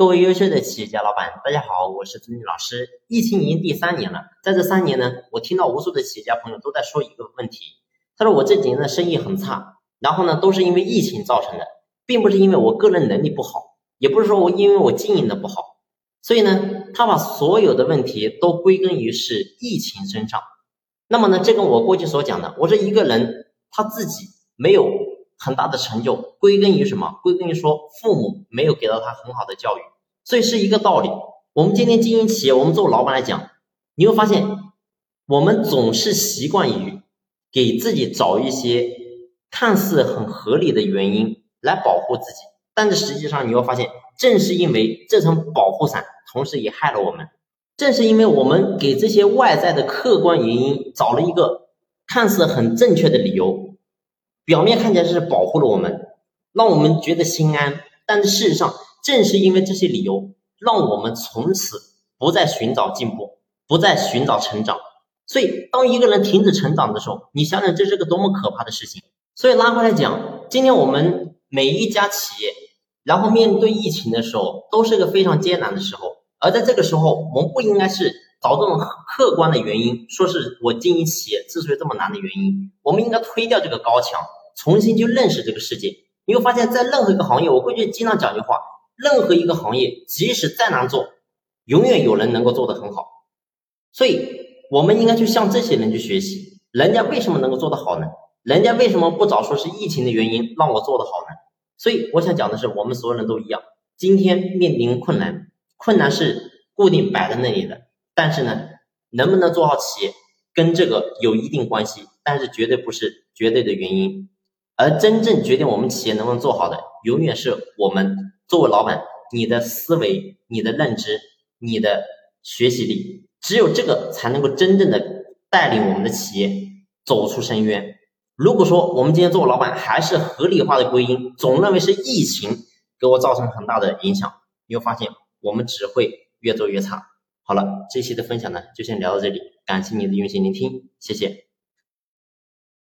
各位优秀的企业家老板，大家好，我是曾军老师。疫情已经第三年了，在这三年呢，我听到无数的企业家朋友都在说一个问题，他说我这几年的生意很差，然后呢，都是因为疫情造成的，并不是因为我个人能力不好，也不是说我因为我经营的不好，所以呢，他把所有的问题都归根于是疫情身上。那么呢，这跟我过去所讲的，我说一个人他自己没有。很大的成就归根于什么？归根于说父母没有给到他很好的教育，所以是一个道理。我们今天经营企业，我们做老板来讲，你会发现，我们总是习惯于给自己找一些看似很合理的原因来保护自己，但是实际上你会发现，正是因为这层保护伞，同时也害了我们。正是因为我们给这些外在的客观原因找了一个看似很正确的理由。表面看起来是保护了我们，让我们觉得心安，但是事实上，正是因为这些理由，让我们从此不再寻找进步，不再寻找成长。所以，当一个人停止成长的时候，你想想这是个多么可怕的事情。所以拉回来讲，今天我们每一家企业，然后面对疫情的时候，都是一个非常艰难的时候。而在这个时候，我们不应该是找这种客观的原因，说是我经营企业之所以这么难的原因，我们应该推掉这个高墙。重新去认识这个世界，你会发现在任何一个行业，我过去经常讲句话：任何一个行业，即使再难做，永远有人能够做得很好。所以，我们应该去向这些人去学习，人家为什么能够做得好呢？人家为什么不早说是疫情的原因让我做得好呢？所以，我想讲的是，我们所有人都一样，今天面临困难，困难是固定摆在那里的，但是呢，能不能做好企业，跟这个有一定关系，但是绝对不是绝对的原因。而真正决定我们企业能不能做好的，永远是我们作为老板，你的思维、你的认知、你的学习力，只有这个才能够真正的带领我们的企业走出深渊。如果说我们今天作为老板，还是合理化的归因，总认为是疫情给我造成很大的影响，你会发现我们只会越做越差。好了，这期的分享呢，就先聊到这里，感谢你的用心聆听，谢谢。